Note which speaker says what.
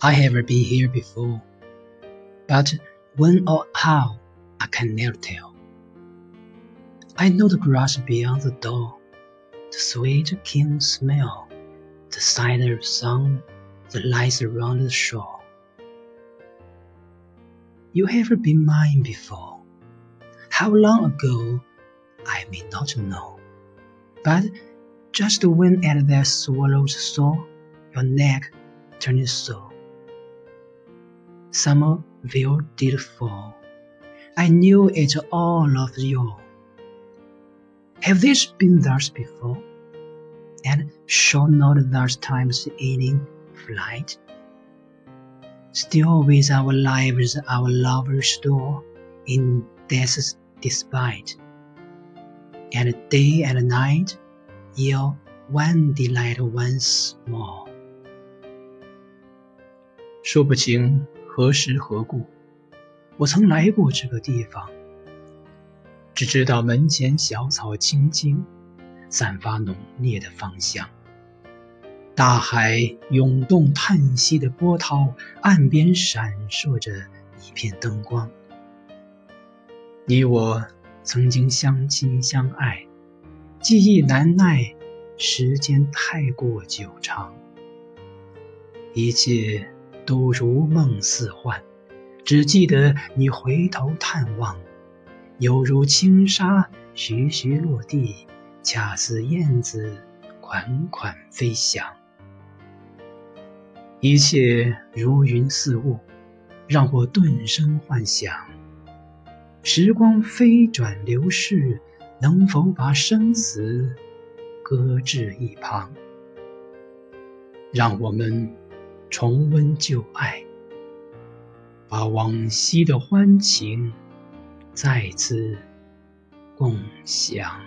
Speaker 1: I have been here before, but when or how I can never tell. I know the grass beyond the door, the sweet keen smell, the of sun, the lights around the shore. You have been mine before. How long ago, I may not know, but just when at that swallow's soar, your neck turned so Summer veil did fall. I knew it all of you. Have this been thus before? And shall not thus times ending flight? Still with our lives our lovers store in death's despite. And day and night, yield one delight once more. 说不清 何时何故，我曾来过这个地方，只知道门前小草青青，散发浓烈的芳香。大海涌动叹息的波涛，岸边闪烁着一片灯光。你我曾经相亲相爱，记忆难耐，时间太过久长，一切都如梦似幻，只记得你回头探望，犹如轻纱徐徐落地，恰似燕子款款飞翔。一切如云似雾，让我顿生幻想。时光飞转流逝，能否把生死搁置一旁？让我们重温旧爱，把往昔的欢情再次共享。